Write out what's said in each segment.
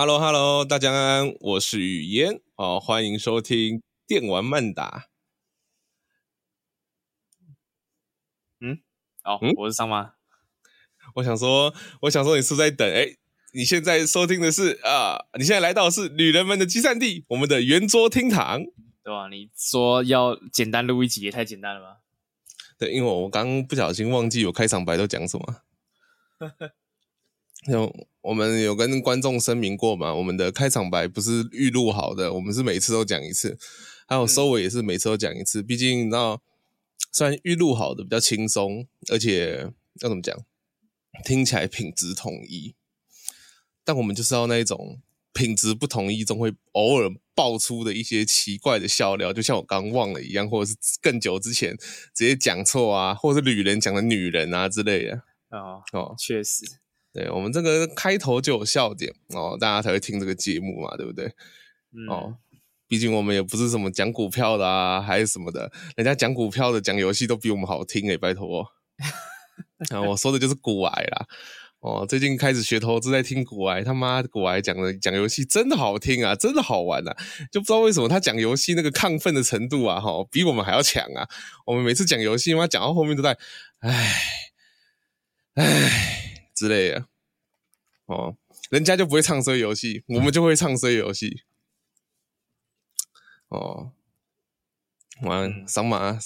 Hello Hello，大家安，我是雨嫣哦，欢迎收听电玩慢打。嗯，哦，嗯，我是桑妈。我想说，我想说，你是在等？哎，你现在收听的是啊，你现在来到的是女人们的集散地，我们的圆桌厅堂，对吧？你说要简单录一集，也太简单了吧？对，因为我刚不小心忘记我开场白都讲什么。有我们有跟观众声明过嘛？我们的开场白不是预录好的，我们是每次都讲一次，还有收尾也是每次都讲一次。毕竟你知道，虽然预录好的比较轻松，而且要怎么讲，听起来品质统一，但我们就是要那一种品质不统一中会偶尔爆出的一些奇怪的笑料，就像我刚忘了一样，或者是更久之前直接讲错啊，或者是女人讲的女人啊之类的。哦哦，确实，对，我们这个开头就有笑点哦，大家才会听这个节目嘛，对不对？嗯、哦，毕竟我们也不是什么讲股票的啊，还是什么的，人家讲股票的、讲游戏都比我们好听诶，拜托。啊，我说的就是股癌啦。哦，最近开始学投资，在听股癌，他妈股癌讲的讲游戏真的好听啊，真的好玩啊，就不知道为什么他讲游戏那个亢奋的程度啊，哈，比我们还要强啊。我们每次讲游戏，妈讲到后面都在，唉。唉，之类的哦，人家就不会唱衰游戏，我们就会唱衰游戏。哦，完，桑麻，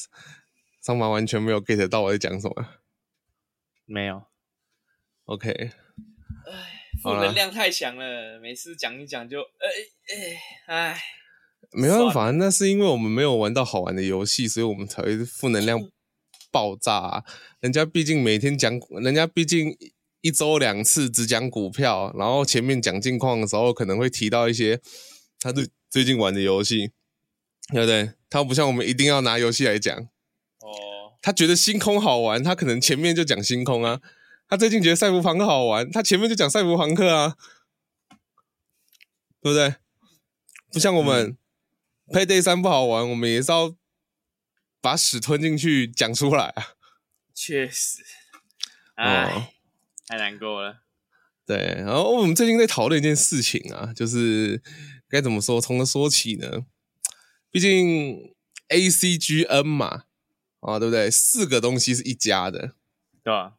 桑麻完全没有 get 到我在讲什么。没有。OK。唉，负能量太强了，每次讲一讲就，哎哎唉。没办法，那是因为我们没有玩到好玩的游戏，所以我们才会负能量。爆炸啊！人家毕竟每天讲，人家毕竟一周两次只讲股票，然后前面讲近况的时候可能会提到一些他最最近玩的游戏，对不对？他不像我们一定要拿游戏来讲哦。他觉得星空好玩，他可能前面就讲星空啊。他最近觉得赛博朋克好玩，他前面就讲赛博朋克啊，对不对？不像我们、嗯、Payday 3不好玩，我们也是要。把屎吞进去讲出来啊！确实，哎、哦，太难过了。对，然后我们最近在讨论一件事情啊，就是该怎么说，从何说起呢？毕竟 ACGN 嘛，啊，对不对？四个东西是一家的，对吧？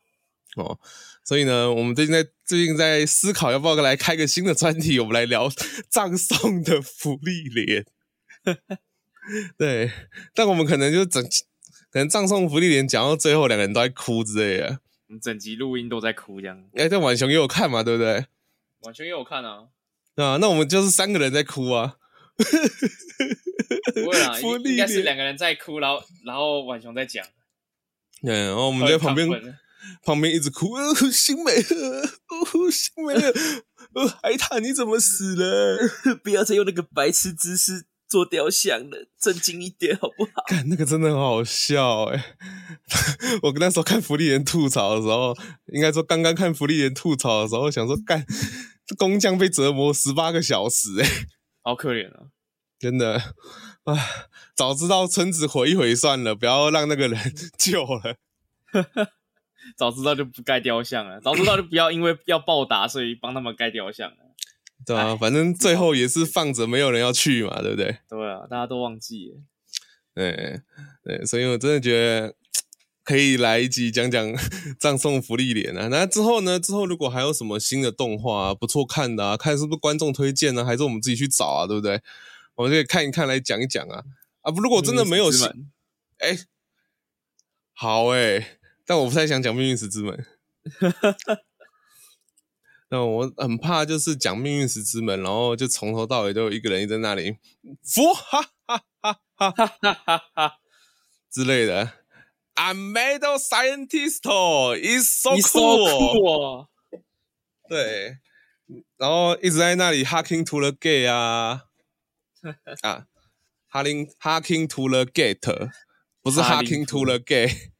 哦，所以呢，我们最近在最近在思考要不要来开个新的专题，我们来聊葬送的福利莲。对，但我们可能就整，可能葬送福利莲讲到最后，两个人都在哭之类的。我们整集录音都在哭，这样。哎，欸，但晚熊也有看嘛，对不对？晚熊也有看啊。啊，那我们就是三个人在哭啊。不会啊，应该是两个人在哭，然后然后晚熊在讲。对，然后我们在旁边旁边一直哭，呃，星美，呃，星美，呃，海獭你怎么死了？不要再用那个白痴姿势。做雕像的，正经一点 好不好？看那个真的很好笑哎！我那时候看福利人吐槽的时候，应该说刚刚看福利人吐槽的时候，想说干这工匠被折磨十八个小时哎，好可怜啊！真的啊，早知道村子毁一毁算了，不要让那个人 救了。早知道就不盖雕像了，早知道就不要因为要报答，所以帮他们盖雕像了。对啊，反正最后也是放着，没有人要去嘛，对不对？对啊，大家都忘记了。对对，所以我真的觉得可以来一集讲讲 葬送福利脸啊。那之后呢？之后如果还有什么新的动画啊，不错看的啊，看是不是观众推荐呢，还是我们自己去找啊，对不对？我们就可以看一看，来讲一讲啊。啊，不，如果真的没有新，哎，好哎，但我不太想讲命运石之门。那我很怕，就是讲《命运石之门》，然后就从头到尾都一个人一直在那里，佛哈哈哈哈哈哈哈哈之类的。I'm made of scientist, it's so cool. 对，然后一直在那里 hacking to the gate 啊啊，hacking hacking to the gate，不是 hacking to the gate，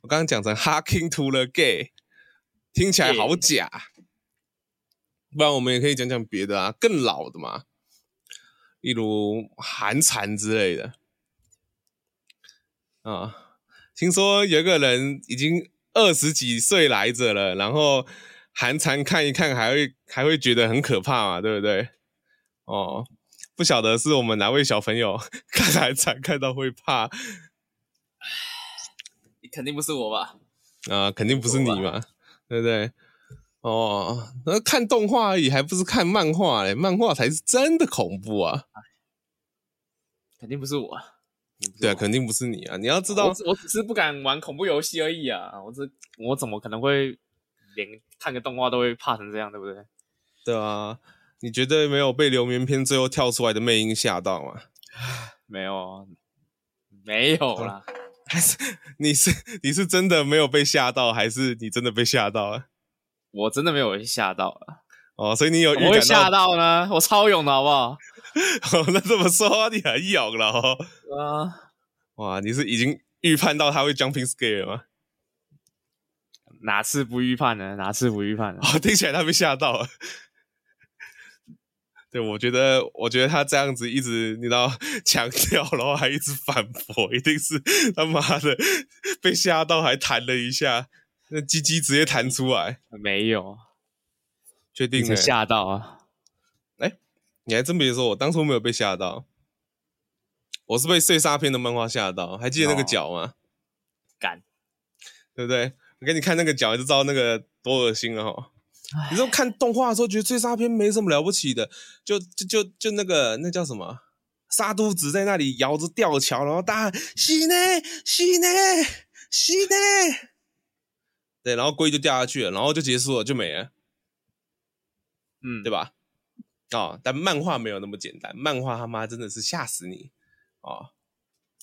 我刚刚讲成 hacking to the gate，听起来好假。不然我们也可以讲讲别的啊，更老的嘛，例如寒蝉之类的啊。听说有个人已经二十几岁来着了，然后寒蝉看一看还会还会觉得很可怕嘛，对不对？哦，不晓得是我们哪位小朋友 看寒蝉看到会怕，肯定不是我吧？啊，肯定不是你嘛，对不对？哦，那看动画而已，还不是看漫画嘞？漫画才是真的恐怖啊！肯定不是我，对啊，肯定不是你啊！你要知道，我我只是不敢玩恐怖游戏而已啊！我这我怎么可能会连看个动画都会怕成这样，对不对？对啊，你绝对没有被流眠篇最后跳出来的魅音吓到吗？没有，没有啦。还是 你是你是真的没有被吓到，还是你真的被吓到了？我真的没有吓到了。哦，所以你有？我会吓到呢？我超勇的好不好？哦，那这么说你很勇了哦。啊，哇，你是已经预判到他会 jumping scare 吗？哪次不预判呢？哪次不预判呢？哦，听起来他被吓到了。对，我觉得，我觉得他这样子一直，你知道，强调，然后还一直反驳，一定是他妈的被吓到，还弹了一下，那鸡鸡直接弹出来。没有，确定没吓到啊？哎、欸，你还真别说，我当初没有被吓到，我是被碎沙片的漫画吓到，还记得那个脚吗？敢、哦，对不对？我给你看那个脚，就知道那个多恶心了哈。你说看动画的时候觉得碎沙片没什么了不起的，就就就就那个那叫什么沙都子在那里摇着吊桥，然后大喊西内西内西内，对，然后龟就掉下去了，然后就结束了，就没了，嗯，对吧？哦，但漫画没有那么简单，漫画他妈真的是吓死你哦，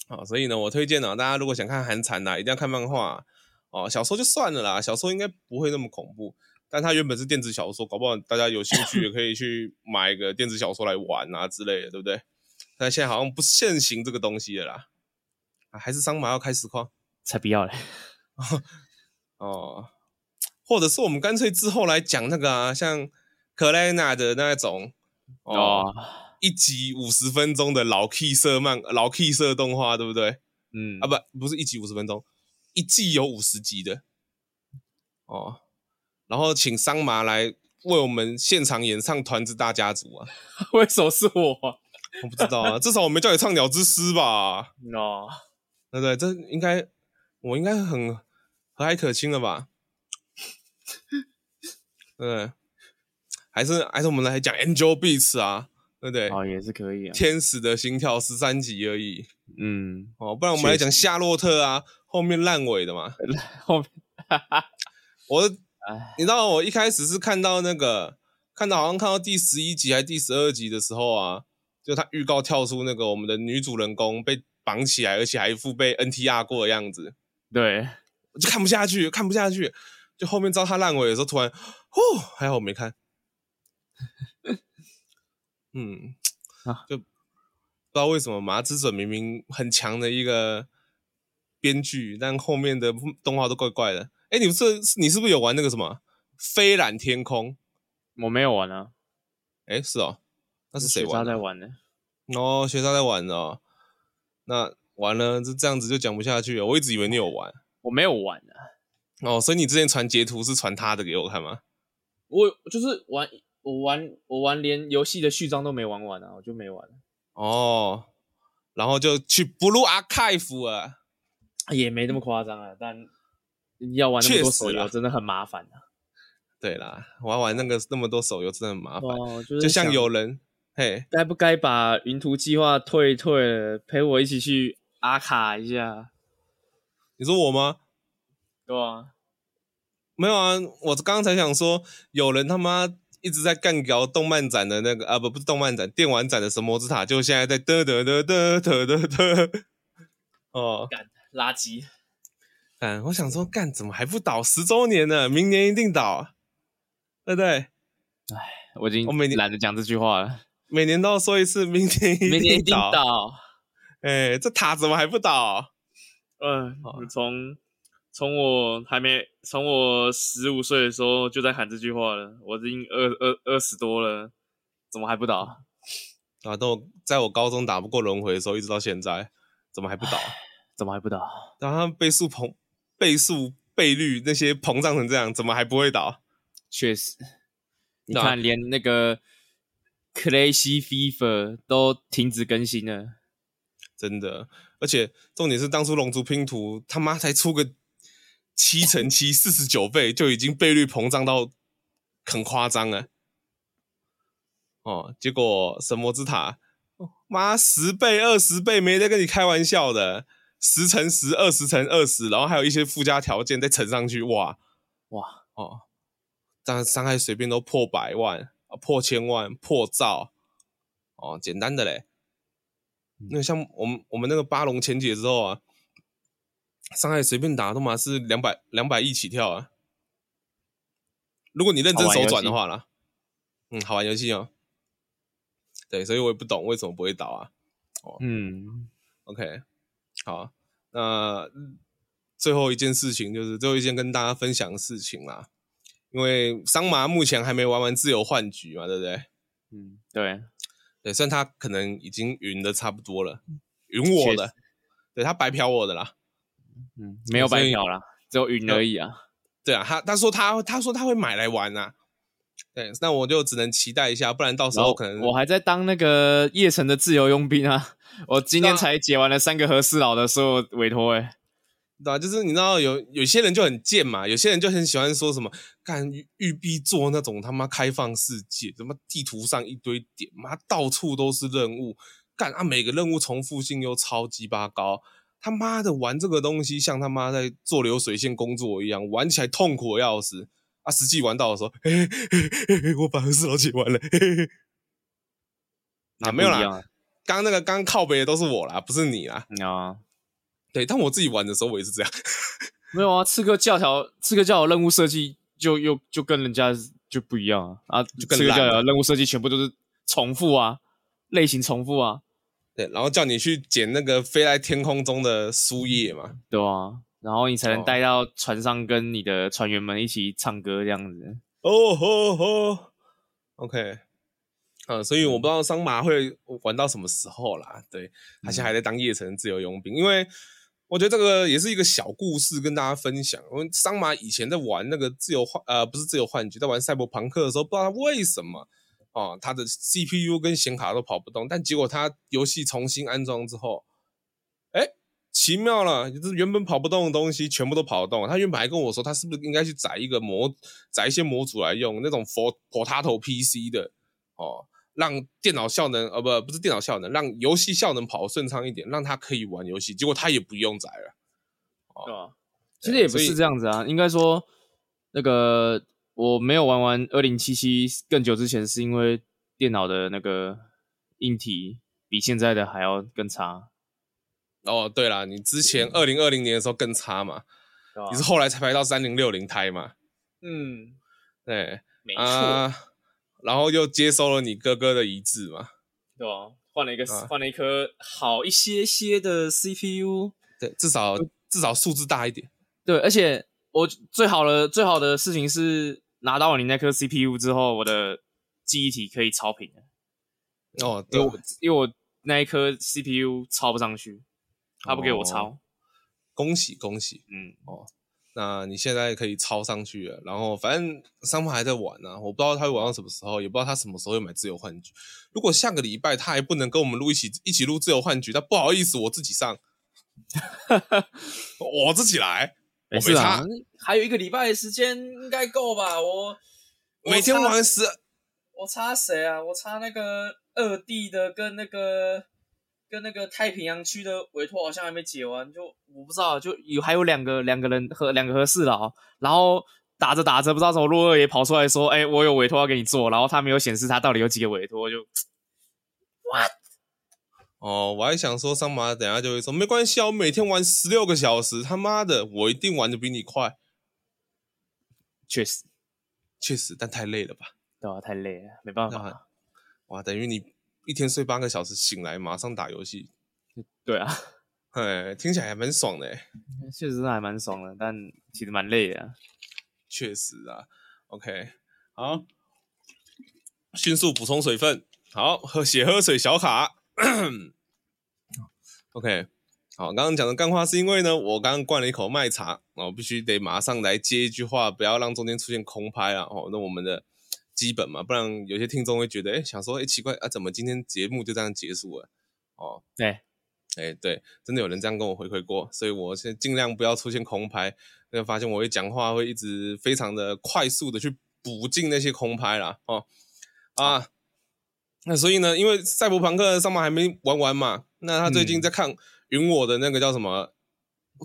哦，所以呢，我推荐呢，大家如果想看韩蝉呐，一定要看漫画哦，小说就算了啦，小说应该不会那么恐怖。但它原本是电子小说，搞不好大家有兴趣也可以去买一个电子小说来玩啊之类的，对不对？但现在好像不盛行这个东西了啦，啊，还是桑麻要开实况？才不要嘞！哦，或者是我们干脆之后来讲那个啊，像克莱纳的那种哦，哦，一集五十分钟的老 K 色漫老 K 色动画，对不对？嗯，啊不，不是一集五十分钟，一季有五十集的哦。然后请桑麻来为我们现场演唱《团子大家族》啊？为什么是我？我不知道啊，至少我没叫你唱《鸟之诗》吧？No，对不对？这应该我应该很和蔼可亲了吧？对，还是还是我们来讲《Angel Beats》啊？对不对？哦，也是可以啊。天使的心跳十三集而已。嗯，哦，不然我们来讲《夏洛特》啊，后面烂尾的嘛。后面，我。你知道我一开始是看到那个，看到好像看到第十一集还是第十二集的时候啊，就他预告跳出那个我们的女主人公被绑起来，而且还一副被 NTR 过的样子。对，我就看不下去，看不下去。就后面知道他烂尾的时候，突然，哦，还好我没看。嗯，啊就不知道为什么麻枝准明明很强的一个编剧，但后面的动画都怪怪的。哎，你这你是不是有玩那个什么飞览天空？我没有玩啊。哎，是哦，那是谁玩？学渣在玩呢。哦，学渣在玩哦。那完了，就这样子就讲不下去了。我一直以为你有玩，我没有玩啊。哦，所以你之前传截图是传他的给我看吗？我就是玩，我玩，我玩，连游戏的序章都没玩完啊，我就没玩。哦，然后就去 Blue Archive 啊，也没那么夸张啊，但。要玩那么多手游真的很麻烦啊！对啦，玩玩那个那么多手游真的很麻烦。哦，就是就像有人，嘿，该不该把云图计划退一退了，陪我一起去阿卡一下？你说我吗？对啊，没有啊，我刚刚才想说，有人他妈一直在干掉动漫展的那个啊，不不是动漫展，电玩展的神魔之塔，就现在在嘚嘚嘚嘚嘚嘚嘚，哦，干垃圾。嗯，我想说，干怎么还不倒？十周年呢，明年一定倒，对不对？哎，我已经我每年懒得讲这句话了。每年都要说一次，明年一定倒。明年一定倒。哎，这塔怎么还不倒？嗯，从从我还没从我十五岁的时候就在喊这句话了，我已经二二二十多了，怎么还不倒？啊，都在我高中打不过轮回的时候，一直到现在，怎么还不倒？怎么还不倒？然后倍速膨。倍速倍率那些膨胀成这样，怎么还不会倒？确实，你看连那个 Classy FIFA 都停止更新了，真的。而且重点是，当初龙族拼图他妈才出个七乘七四十九倍，就已经倍率膨胀到很夸张了。哦，结果神魔之塔，妈十倍二十倍没得跟你开玩笑的，十乘十二十乘二十，然后还有一些附加条件再乘上去，哇哇哦，但伤害随便都破百万啊，破千万，破兆哦，简单的嘞。那像我们我们那个巴龙前解之后啊，伤害随便打都嘛是两百两百亿起跳啊。如果你认真手转的话啦，嗯，好玩游戏哦。对，所以我也不懂为什么不会倒啊。哦，嗯，OK，好，那最后一件事情就是最后一件跟大家分享的事情啦。因为桑麻目前还没玩完自由幻局嘛，对不对？嗯，对。对，虽然他可能已经云的差不多了，云我的，对他白嫖我的啦，嗯，没有白嫖啦，只有云而已啊。对啊，他他说他他说他会买来玩啊，对，那我就只能期待一下，不然到时候可能我还在当那个叶城的自由佣兵啊，我今天才解完了三个和事佬的所有委托哎。对啊，就是你知道有有些人就很贱嘛，有些人就很喜欢说什么干玉碧做那种他妈开放世界，什么地图上一堆点，妈到处都是任务，干啊每个任务重复性又超级巴高，他妈的玩这个东西像他妈在做流水线工作一样，玩起来痛苦的要死啊！实际玩到的时候，嘿嘿嘿嘿，我把和事佬解完了，嘿嘿嘿，啊没有啦，刚刚那个刚靠北的都是我啦，不是你啦，啊。对，但我自己玩的时候，我也是这样。没有啊，刺客教条，刺客教条任务设计就又就跟人家就不一样啊啊！刺客教条任务设计全部都是重复啊，类型重复啊。对，然后叫你去捡那个飞在天空中的树叶嘛，对啊，然后你才能带到船上跟你的船员们一起唱歌这样子。哦吼吼，OK，啊，所以我不知道桑麻会玩到什么时候啦。对，他现在还在当夜城自由佣兵，因为。我觉得这个也是一个小故事，跟大家分享。我们桑马以前在玩那个自由幻，呃，不是自由幻局，在玩赛博朋克的时候，不知道他为什么哦，他的 CPU 跟显卡都跑不动。但结果他游戏重新安装之后，哎，奇妙了，就是原本跑不动的东西全部都跑得动。他原本还跟我说，他是不是应该去载一个模，载一些模组来用那种 for Potato PC 的哦。让电脑效能，呃，不，不是电脑效能，让游戏效能跑顺畅一点，让他可以玩游戏。结果他也不用载了，对？其实也不是这样子啊，应该说，那个我没有玩完二零七七更久之前，是因为电脑的那个硬体比现在的还要更差。哦，对了，你之前二零二零年的时候更差嘛？你是后来才排到三零六零胎嘛？嗯，对，没错。呃然后又接收了你哥哥的遗志嘛，对吧？换了一个，啊、换了一颗好一些些的 CPU，对，至少至少数字大一点。对，而且我最好的最好的事情是拿到了你那颗 CPU 之后，我的记忆体可以超频。哦，对，因为，因为我那一颗 CPU 超不上去，他不给我超。哦、恭喜恭喜，嗯，哦。那你现在可以抄上去了，然后反正桑麻还在玩呢、啊，我不知道他会玩到什么时候，也不知道他什么时候会买自由幻局。如果下个礼拜他还不能跟我们录一起一起录自由幻局，那不好意思，我自己上，我自己来，没事啊，还有一个礼拜的时间应该够吧？我，我每天玩十，我差谁啊？我差那个二弟的跟那个。跟那个太平洋区的委托好像还没解完，就我不知道，就有还有两个两个人和两个和事佬，然后打着打着不知道怎么洛二爷跑出来说，哎、欸，我有委托要给你做，然后他没有显示他到底有几个委托，就 what？哦，我还想说桑麻等下就会说没关系啊，我每天玩十六个小时，他妈的，我一定玩的比你快。确实，确实，但太累了吧？对啊，太累了，没办法。哇，等于你。一天睡八个小时，醒来马上打游戏。对啊，哎，听起来还蛮爽的，确实还蛮爽的，但其实蛮累的。确实啊，OK，好，迅速补充水分，好，喝血喝水小卡。OK，好，刚刚讲的干话是因为呢，我刚刚灌了一口麦茶，我必须得马上来接一句话，不要让中间出现空拍啊。哦，那我们的基本嘛，不然有些听众会觉得，哎，想说，哎，奇怪啊，怎么今天节目就这样结束了？哦，对，哎，对，真的有人这样跟我回馈过，所以我现在尽量不要出现空拍，因为发现我会讲话会一直非常的快速的去补进那些空拍啦。哦，啊，那所以呢，因为赛博朋克上面还没玩完嘛，那他最近在看。嗯云我的那个叫什么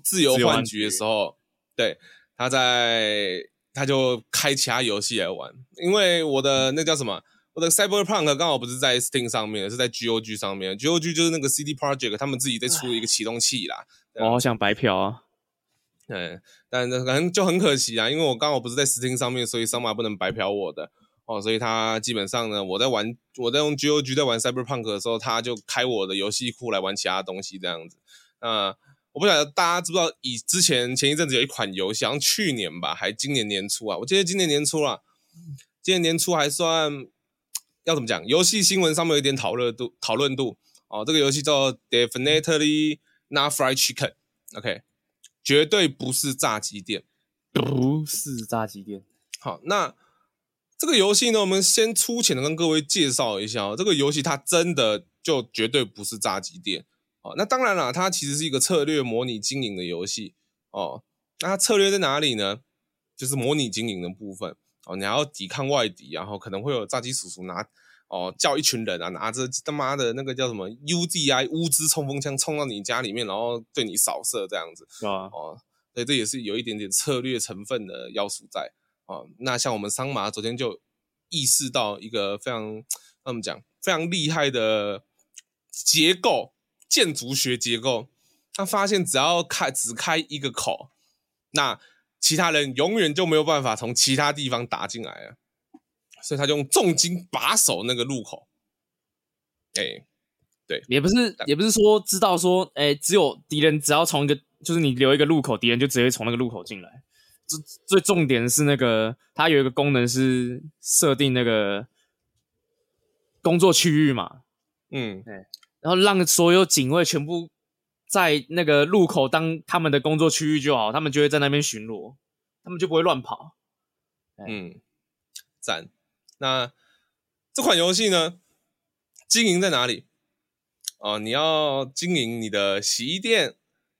自由幻局的时候，对，他在他就开其他游戏来玩，因为我的那叫什么，我的 Cyberpunk 刚好不是在 Steam 上面，是在 GOG 上面，GOG 就是那个 CD Project 他们自己在出的一个启动器啦。我好想白嫖啊，对，但是可能就很可惜啊，因为我刚好不是在 Steam 上面，所以桑马不能白嫖我的哦，所以他基本上呢，我在玩。我在用 GOG 在玩 Cyberpunk 的时候，他就开我的游戏库来玩其他东西这样子。那我不晓得大家知不知道，以之前前一阵子有一款游戏，好像去年吧，还今年年初啊，我记得今年年初啦，今年年初还算要怎么讲？游戏新闻上面有一点讨论度，讨论度哦。这个游戏叫 Definitely Not Fried Chicken，OK，绝对不是炸鸡店，不是炸鸡店。好，那。这个游戏呢，我们先粗浅的跟各位介绍一下哦。这个游戏它真的就绝对不是炸鸡店哦。那当然了，它其实是一个策略模拟经营的游戏哦。那它策略在哪里呢？就是模拟经营的部分哦。你还要抵抗外敌，然后可能会有炸鸡叔叔拿哦叫一群人啊，拿着他妈的那个叫什么 U D I 乌兹冲锋枪冲到你家里面，然后对你扫射这样子啊？哦，所以这也是有一点点策略成分的要素在。哦，那像我们桑麻昨天就意识到一个非常，那么讲非常厉害的结构，建筑学结构。他发现只要开只开一个口，那其他人永远就没有办法从其他地方打进来了。所以他就用重金把守那个入口。哎，对，也不是也不是说知道说，哎，只有敌人只要从一个，就是你留一个入口，敌人就直接从那个入口进来。最最重点的是那个，它有一个功能是设定那个工作区域嘛，嗯，对，然后让所有警卫全部在那个路口当他们的工作区域就好，他们就会在那边巡逻，他们就不会乱跑。嗯，赞。那这款游戏呢，经营在哪里？哦，你要经营你的洗衣店，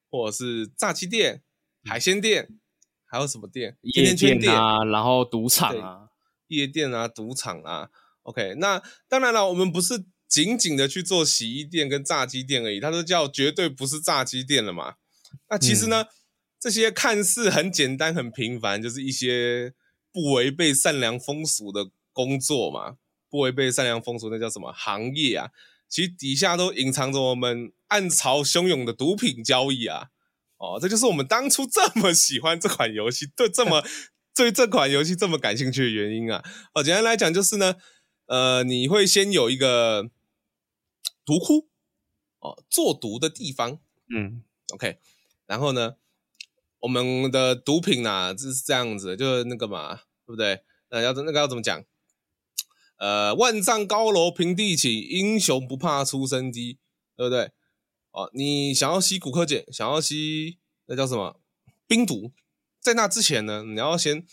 或者是炸鸡店、海鲜店。还有什么店？夜店啊，然后赌场啊，夜店啊，赌场啊。OK，那当然了，我们不是仅仅的去做洗衣店跟炸鸡店而已，它都叫绝对不是炸鸡店了嘛。那其实呢，嗯、这些看似很简单、很平凡，就是一些不违背善良风俗的工作嘛，不违背善良风俗，那叫什么行业啊？其实底下都隐藏着我们暗潮汹涌的毒品交易啊。哦，这就是我们当初这么喜欢这款游戏，对这么 对这款游戏这么感兴趣的原因啊。哦，简单来讲就是呢，呃，你会先有一个毒窟，哦，做毒的地方，嗯，OK，然后呢，我们的毒品呐、啊，就是这样子，就是那个嘛，对不对？那要那个要怎么讲？呃，万丈高楼平地起，英雄不怕出身低，对不对？哦，你想要吸骨科碱，想要吸那叫什么冰毒，在那之前呢，你要先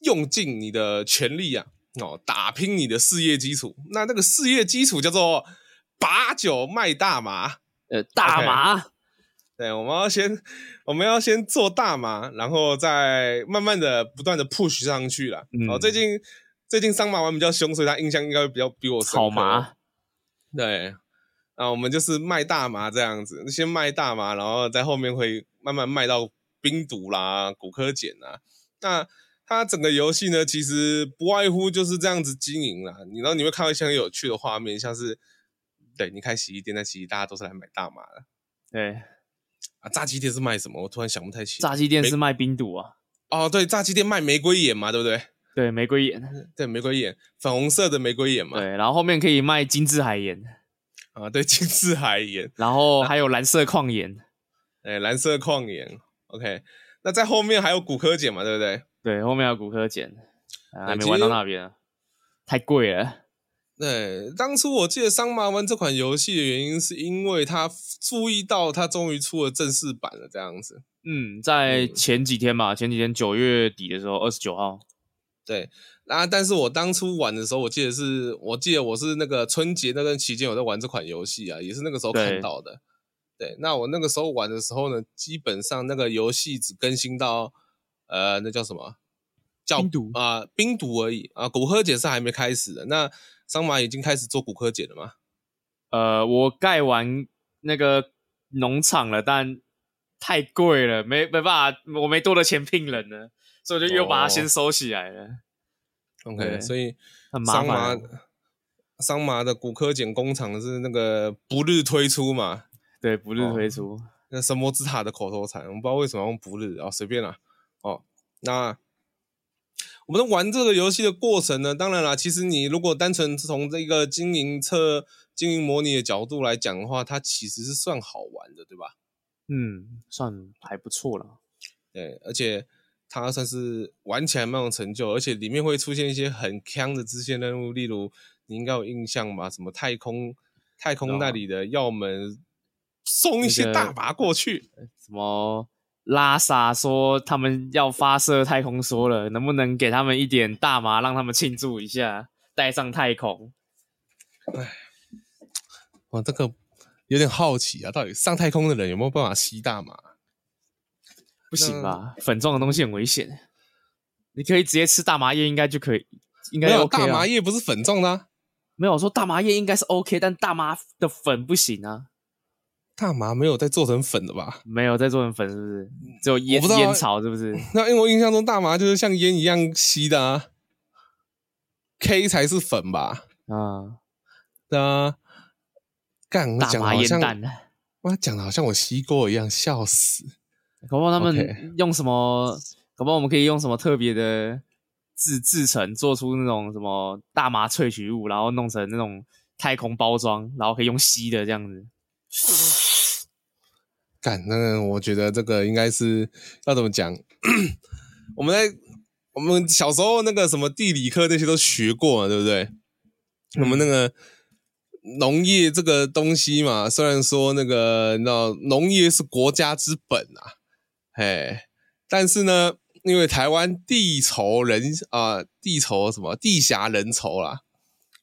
用尽你的全力啊，哦，打拼你的事业基础。那那个事业基础叫做把酒卖大麻，呃，大麻。Okay. 对，我们要先我们要先做大麻，然后再慢慢的不断的 push 上去了。嗯、哦，最近最近桑麻玩比较凶，所以他印象应该会比较比我深刻。好麻，对。啊，我们就是卖大麻这样子，先卖大麻，然后在后面会慢慢卖到冰毒啦、骨科碱啊。那它整个游戏呢，其实不外乎就是这样子经营啦。你然后你会看到一些很有趣的画面，像是对你开洗衣店，那其实大家都是来买大麻的。对啊，炸鸡店是卖什么？我突然想不太起。炸鸡店是卖冰毒啊。哦，对，炸鸡店卖玫瑰盐嘛，对不对？对，玫瑰盐，对，玫瑰盐，粉红色的玫瑰盐嘛。对，然后后面可以卖精致海盐。啊，对，金致海盐，然后还有蓝色矿盐，哎，蓝色矿盐，OK，那在后面还有骨科碱嘛，对不对？对，后面还有古柯碱，还没玩到那边，太贵了。对，当初我记得桑麻玩这款游戏的原因，是因为他注意到他终于出了正式版了，这样子。嗯，在前几天吧，嗯、前几天九月底的时候，二十九号。对，啊，但是我当初玩的时候，我记得是，我记得我是那个春节那段期间，我在玩这款游戏啊，也是那个时候看到的。对，对，那我那个时候玩的时候呢，基本上那个游戏只更新到，呃，那叫什么？叫冰毒啊、呃，冰毒而已啊，骨科检是还没开始的。那桑麻已经开始做骨科检了吗？呃，我盖完那个农场了，但太贵了，没没办法，我没多的钱聘人呢，所以我就又把它先收起来了。哦、OK，所以很麻烦。桑麻的骨科检工厂是那个不日推出嘛？对，不日推出。哦、那神魔之塔的口头禅，我们不知道为什么要用不日啊，随便啦。哦，那。我们玩这个游戏的过程呢，当然啦，其实你如果单纯从这个经营车、经营模拟的角度来讲的话，它其实是算好玩的，对吧？嗯，算还不错了。对，而且它算是玩起来蛮有成就，而且里面会出现一些很锵的支线任务，例如你应该有印象吧？什么太空太空那里的要门送一些大麻过去，那个、什么？拉萨说他们要发射太空梭了，能不能给他们一点大麻，让他们庆祝一下，带上太空？哎，我这个有点好奇啊，到底上太空的人有没有办法吸大麻？不行吧，粉状的东西很危险。你可以直接吃大麻叶，应该就可以，应该 OK 大麻叶不是粉状的啊？没有，我说大麻叶应该是 OK，但大麻的粉不行啊。大麻没有再做成粉的吧？没有再做成粉，是不是？只有烟烟草，是不是？那因为我印象中大麻就是像烟一样吸的啊，K 才是粉吧？啊，对啊，干，我讲的好像我讲的好像我吸过一样，笑死！可不好他们用什么？Okay. 搞不好我们可以用什么特别的制制成，做出那种什么大麻萃取物，然后弄成那种太空包装，然后可以用吸的这样子。干，那个我觉得这个应该是要怎么讲？我们在我们小时候那个什么地理课那些都学过嘛，对不对？嗯、我们那个农业这个东西嘛，虽然说那个你知道农业是国家之本啊，嘿，但是呢，因为台湾地稠人啊、呃，地稠什么地狭人稠啦，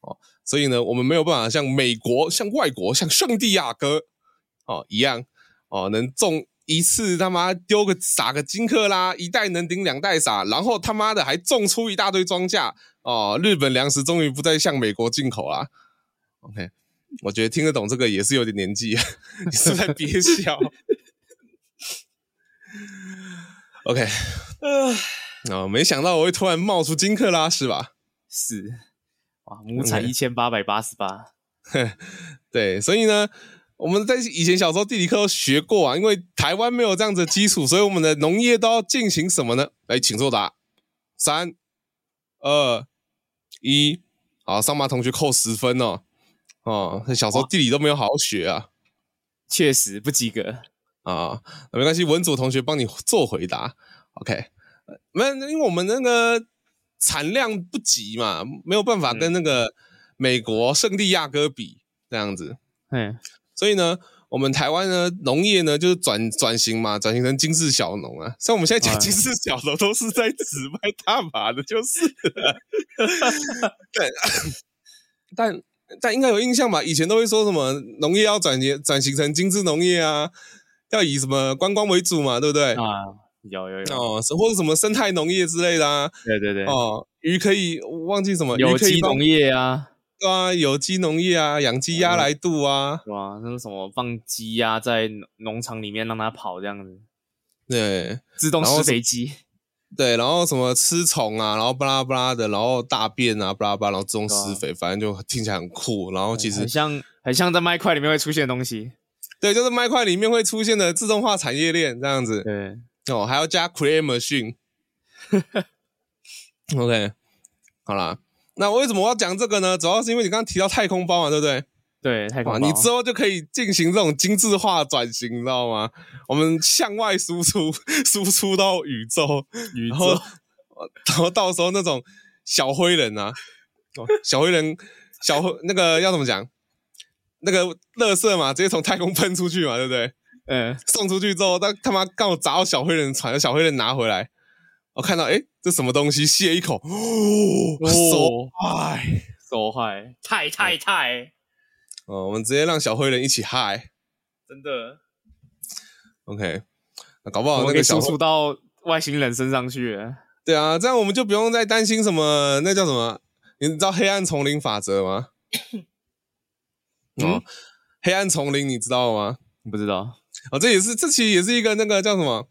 哦，所以呢，我们没有办法像美国、像外国、像圣地亚哥哦一样。哦，能种一次他妈丢个撒个金克拉，一袋能顶两袋撒，然后他妈的还种出一大堆庄稼哦！日本粮食终于不再向美国进口啦。OK，我觉得听得懂这个也是有点年纪，你是在憋笑。OK，呃，哦，没想到我会突然冒出金克拉是吧？是，哇，亩产一千八百八十八。对，所以呢。我们在以前小时候地理课都学过啊，因为台湾没有这样子的基础，所以我们的农业都要进行什么呢？来，请作答。三、二、一，好，桑麻同学扣十分哦。哦，小时候地理都没有好好学啊，确实不及格啊。没关系，文组同学帮你做回答。OK，没，因为我们那个产量不及嘛，没有办法跟那个美国圣地亚哥比这样子。嗯。所以呢，我们台湾呢，农业呢，就是转转型嘛，转型成精致小农啊。像我们现在讲精致小农，都是在指卖大麻的，就是了。对，但但应该有印象吧？以前都会说什么农业要转型转型成精致农业啊，要以什么观光为主嘛，对不对？啊，有有有哦，或者什么生态农业之类的啊。对对对。哦，鱼可以忘记什么？有机农业啊。对啊，有机农业啊，养鸡鸭来度啊，对吧？那是什么放鸡鸭在农场里面让它跑这样子，对，自动施肥机，对，然后什么吃虫啊，然后巴拉巴拉的，然后大便啊，巴拉巴拉，然后自动施肥，反正就听起来很酷。然后其实很像，很像在麦块里面会出现的东西，对，就是麦块里面会出现的自动化产业链这样子。对，哦，还要加 create machine。OK，好啦。那为什么我要讲这个呢？主要是因为你刚刚提到太空包嘛，对不对？对，太空包，你之后就可以进行这种精致化转型，你知道吗？我们向外输出，输出到宇宙，宇宙，然后，然后到时候那种小灰人啊，小灰人 小灰那个要怎么讲？那个乐色嘛，直接从太空喷出去嘛，对不对？嗯，送出去之后，他他妈刚好砸到小灰人船，小灰人拿回来，我看到哎，这什么东西？吸了一口，哦，so high，so high，太太太，哦，我们直接让小灰人一起嗨，真的，OK，那搞不好那个小输出到外星人身上去，对啊，这样我们就不用再担心什么，那叫什么？你知道黑暗丛林法则吗？嗯，黑暗丛林你知道吗？不知道。哦，这也是，这其实也是一个那个叫什么？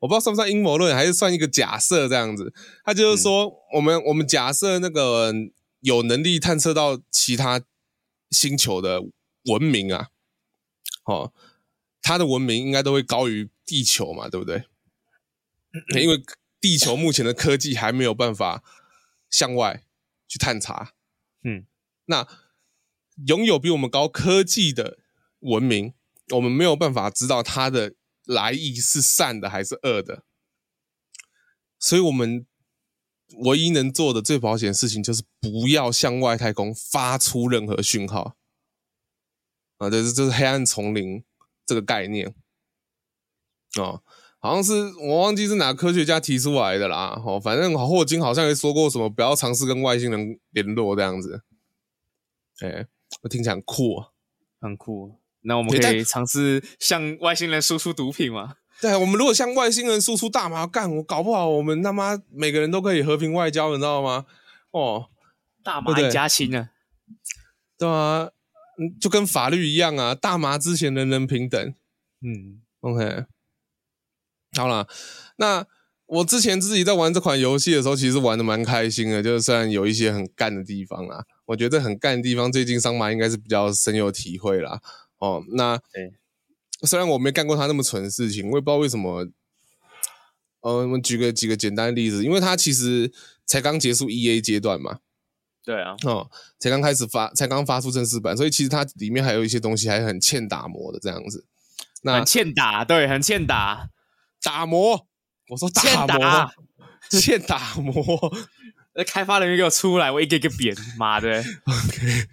我不知道算不算阴谋论，还是算一个假设这样子。他就是说，我们、嗯、我们假设那个有能力探测到其他星球的文明啊，哦，它的文明应该都会高于地球嘛，对不对？嗯、因为地球目前的科技还没有办法向外去探查。嗯，那。拥有比我们高科技的文明，我们没有办法知道它的来意是善的还是恶的，所以我们唯一能做的最保险的事情就是不要向外太空发出任何讯号。啊，这是这是黑暗丛林这个概念。哦，好像是我忘记是哪科学家提出来的啦。哦，反正霍金好像也说过什么，不要尝试跟外星人联络这样子。哎。我听起来很酷啊，很酷。那我们可以尝试向外星人输出毒品吗？对，我们如果向外星人输出大麻干，我搞不好我们他妈每个人都可以和平外交，你知道吗？哦，大麻一家亲啊，对啊，嗯，就跟法律一样啊，大麻之前人人平等。嗯，OK，好了，那我之前自己在玩这款游戏的时候，其实玩的蛮开心的，就是虽然有一些很干的地方啊。我觉得很干的地方，最近桑麻应该是比较深有体会啦。哦，那虽然我没干过他那么蠢的事情，我也不知道为什么。呃，我们举个几个简单的例子，因为他其实才刚结束 EA 阶段嘛。对啊。哦，才刚开始发，才刚发出正式版，所以其实它里面还有一些东西还很欠打磨的这样子。那很欠打，对，很欠打，打磨。我说打磨，欠打磨。那开发人员给我出来，我一个一个扁，妈的！OK，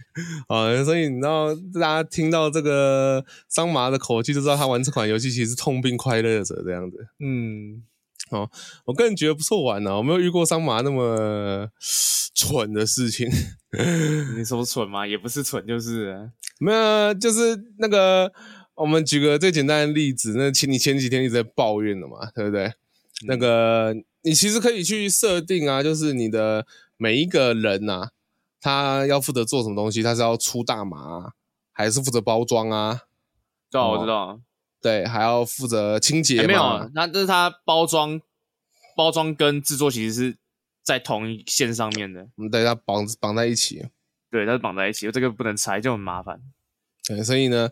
好，所以你知道，大家听到这个桑麻的口气，就知道他玩这款游戏其实是痛并快乐着这样子。嗯，哦，我个人觉得不错玩呢、啊，我没有遇过桑麻那么 蠢的事情。你说蠢吗？也不是蠢，就是没有，就是那个，我们举个最简单的例子，那前你前几天一直在抱怨的嘛，对不对？嗯、那个。你其实可以去设定啊，就是你的每一个人呐、啊，他要负责做什么东西？他是要出大麻、啊，还是负责包装啊？知道，我知道。对，还要负责清洁、欸。没有，那这是他包装，包装跟制作其实是在同一线上面的。嗯，对，他绑绑在一起。对，他是绑在一起，这个不能拆，就很麻烦。对，所以呢，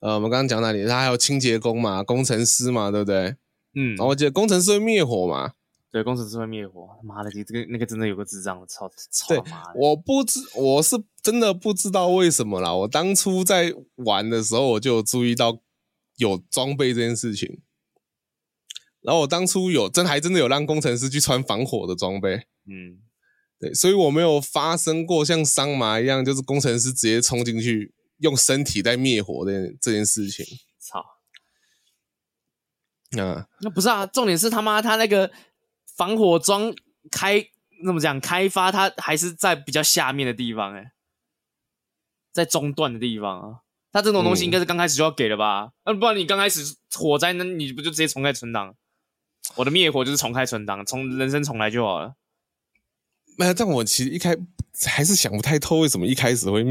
呃，我们刚刚讲哪里？他还有清洁工嘛，工程师嘛，对不对？嗯。然后我记得工程师会灭火嘛。对，工程师会灭火。妈的，你这个那个真的有个智障，操操妈的！我不知，我是真的不知道为什么啦。我当初在玩的时候，我就有注意到有装备这件事情。然后我当初有真还真的有让工程师去穿防火的装备。嗯，对，所以我没有发生过像桑麻一样，就是工程师直接冲进去用身体在灭火的这件事情。操！啊，那不是啊，重点是他妈他那个。防火装开，那么讲开发，它还是在比较下面的地方，哎，在中段的地方啊。它这种东西应该是刚开始就要给了吧？那、嗯啊、不然你刚开始火灾，那你不就直接重开存档？我的灭火就是重开存档，从人生重来就好了。没有，但我其实一开还是想不太透，为什么一开始会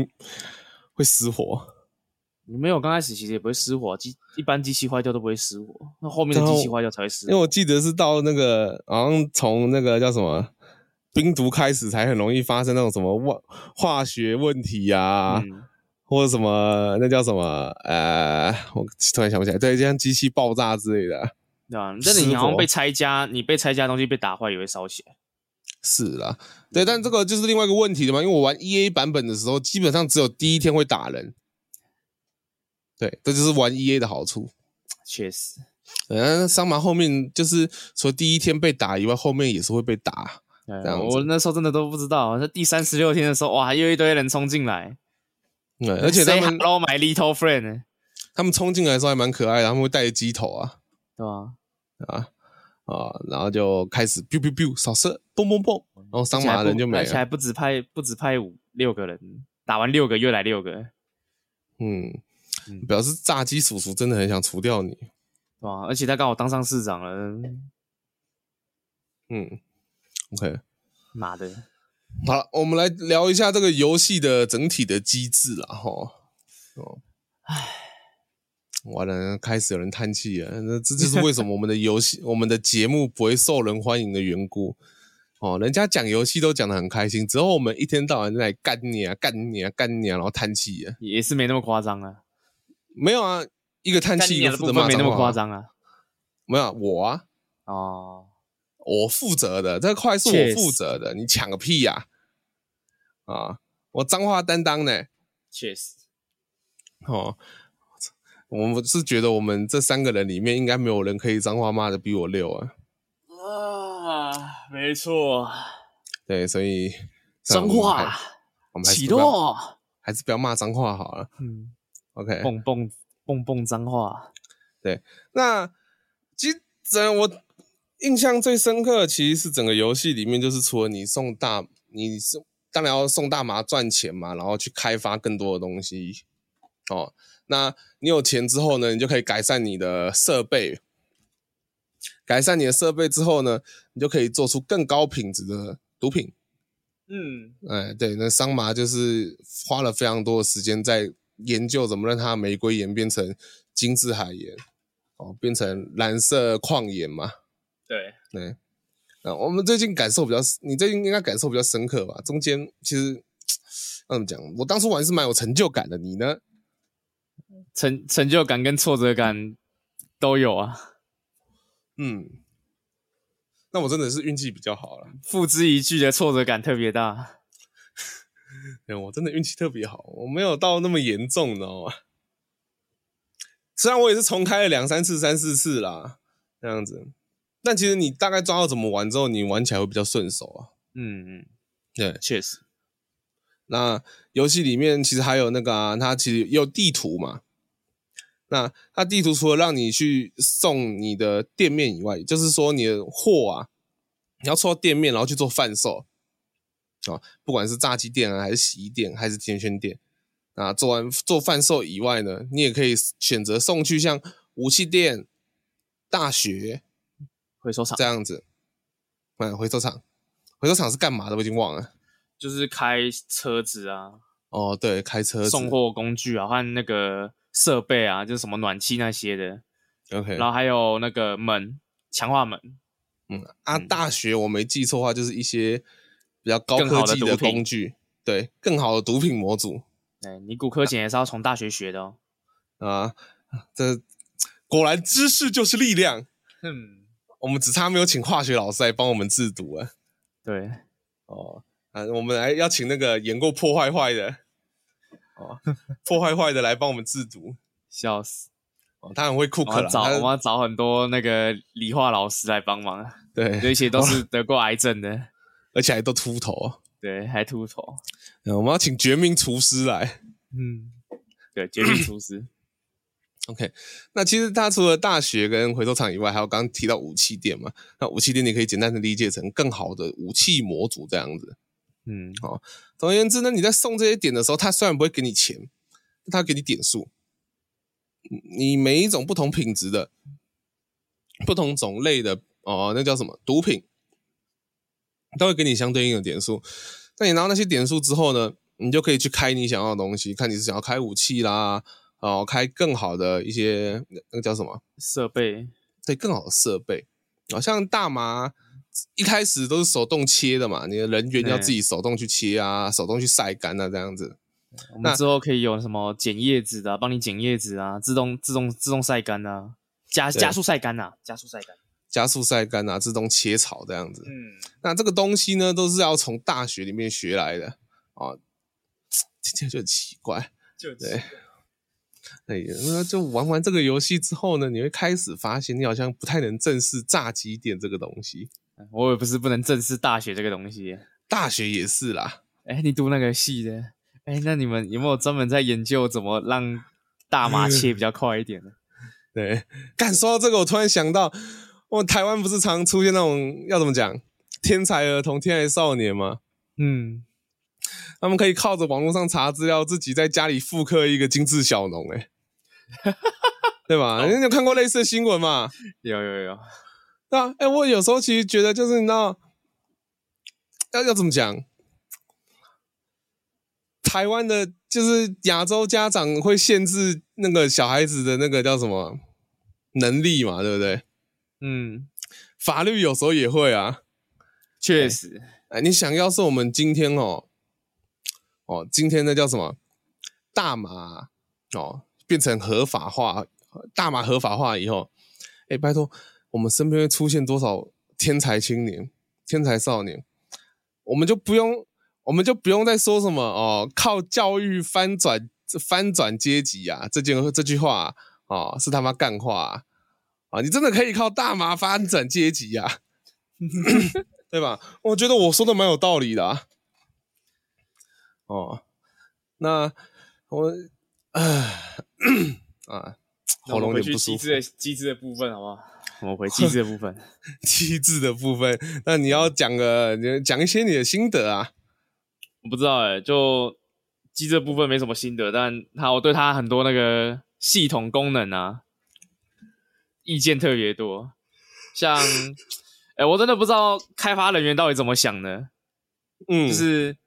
会失火。你没有刚开始其实也不会失火，机一般机器坏掉都不会失火，那后面的机器坏掉才会失火。因为我记得是到那个好像从那个叫什么冰毒开始，才很容易发生那种什么化化学问题呀、啊，嗯、或者什么那叫什么呃，我突然想不起来，对，就像机器爆炸之类的，对啊，那你好像被拆家，你被拆家的东西被打坏也会烧起来。是啦，对，但这个就是另外一个问题的嘛，因为我玩 EA 版本的时候，基本上只有第一天会打人。对，这就是玩 EA 的好处。确实，嗯，桑麻后面就是除了第一天被打以外，后面也是会被打。我那时候真的都不知道，那第三十六天的时候，哇，又一堆人冲进来。对，而且他们 Hello my little friend，他们冲进来的时候还蛮可爱的，他们会带着鸡头啊，对吧？啊啊，然后就开始 biu biu biu 扫射，嘣嘣嘣，然后桑麻人就没了，而且还不止派不止派五六个人，打完六个又来六个，嗯，表示炸鸡叔叔真的很想除掉你，哇！而且他刚好当上市长了，嗯，OK，妈的。好了，我们来聊一下这个游戏的整体的机制啦，哈。哦，唉，完了，开始有人叹气了。那这就是为什么我们的游戏、我们的节目不会受人欢迎的缘故。哦，人家讲游戏都讲得很开心，只有我们一天到晚在干你啊、干你啊、干你啊，然后叹气啊，也是没那么夸张啊。没有啊，一个叹气，一个负责骂脏话，没那么夸张啊。没有我啊，哦。我负责的这块是我负责的，你抢个屁呀！啊，我脏话担当呢。确实，哦，我们是觉得我们这三个人里面应该没有人可以脏话骂的比我溜啊。啊，没错。对，所以脏话，我们还是起落，还是不要骂脏话好了。嗯，OK，蹦蹦蹦蹦脏话。对，那其实我。印象最深刻其实是整个游戏里面，就是除了你送大，你送当然要送大麻赚钱嘛，然后去开发更多的东西。哦，那你有钱之后呢，你就可以改善你的设备，改善你的设备之后呢，你就可以做出更高品质的毒品。嗯，哎，对，那桑麻就是花了非常多的时间在研究怎么让它玫瑰盐变成金字海盐，哦，变成蓝色矿盐嘛。对对，啊，我们最近感受比较，你最近应该感受比较深刻吧？中间其实，怎么讲？我当初玩是蛮有成就感的，你呢？成成就感跟挫折感都有啊。嗯，那我真的是运气比较好了。付之一炬的挫折感特别大。对，我真的运气特别好，我没有到那么严重，你知道吗？虽然我也是重开了两三次、三四次啦，这样子。但其实你大概抓到怎么玩之后，你玩起来会比较顺手啊。嗯嗯，对，确实。那游戏里面其实还有那个啊，它其实有地图嘛。那它地图除了让你去送你的店面以外，就是说你的货啊，你要出到店面，然后去做贩售啊，不管是炸鸡店啊，还是洗衣店，还是甜圈店啊，做完做贩售以外呢，你也可以选择送去像武器店、大学。回收厂这样子，嗯，回收厂，回收厂是干嘛的？我已经忘了，就是开车子啊。哦，对，开车子，送货工具啊，换那个设备啊，就是什么暖气那些的。OK，然后还有那个门，强化门。嗯，啊，大学我没记错的话，就是一些比较高科技的工具，对，更好的毒品模组。哎，你骨科检也是要从大学学的哦。啊，这果然知识就是力量。嗯。我们只差没有请化学老师来帮我们制毒了。对，哦，啊，我们来要请那个演过破坏坏的，哦，破坏坏的来帮我们制毒，笑死！哦，他很会 cook 啦，找我们要找很多那个理化老师来帮忙。对，这些都 是得过癌症的，而且还都秃头。对，还秃头。嗯，我们要请绝命厨师来。嗯，对，绝命厨师。OK，那其实他除了大学跟回收厂以外，还有刚刚提到武器店嘛。那武器店你可以简单的理解成更好的武器模组这样子。嗯，好。总而言之呢，你在送这些点的时候，他虽然不会给你钱，他给你点数。你每一种不同品质的、不同种类的哦，那叫什么毒品，都会给你相对应的点数。那你拿到那些点数之后呢，你就可以去开你想要的东西，看你是想要开武器啦。哦，开更好的一些那个叫什么设备？对，更好的设备。好像大麻一开始都是手动切的嘛，你的人员要自己手动去切啊，手动去晒干啊，这样子。我们之后可以有什么剪叶子的，帮你剪叶子啊，自动自动自动晒干啊，加加速晒干啊，加速晒干，加速晒干啊，自动切草这样子。嗯，那这个东西呢，都是要从大学里面学来的啊，听起来就很奇怪，就对。哎，那就玩完这个游戏之后呢，你会开始发现你好像不太能正视炸鸡店这个东西。我也不是不能正视大学这个东西，大学也是啦。哎，你读那个系的？哎，那你们有没有专门在研究怎么让大麻切比较快一点呢？对，干说到这个，我突然想到，我台湾不是常常出现那种要怎么讲，天才儿童、天才少年吗？嗯，他们可以靠着网络上查资料，自己在家里复刻一个精致小农，哎，对吧？你有看过类似的新闻吗？有有有，对啊，哎，我有时候其实觉得，就是你知道，要要怎么讲？台湾的，就是亚洲家长会限制那个小孩子的那个叫什么能力嘛，对不对？嗯，法律有时候也会啊，确实。哎，你想要是我们今天哦，哦，今天那叫什么大麻哦，变成合法化，大麻合法化以后，哎，拜托，我们身边会出现多少天才青年、天才少年，我们就不用。我们就不用再说什么哦，靠教育翻转翻转阶级啊，这件这句话哦，是他妈干话啊，啊！你真的可以靠大麻发展阶级啊，对吧？我觉得我说的蛮有道理的啊。哦，那我啊啊，喉咙有点不舒服。机制的机制的部分，好不好？我们回机制的部分，机制的部分。那你要讲个，你讲一些你的心得啊。我不知道哎、欸，就机这部分没什么心得，但他我对他很多那个系统功能啊，意见特别多。像，哎、欸，我真的不知道开发人员到底怎么想的。嗯，就是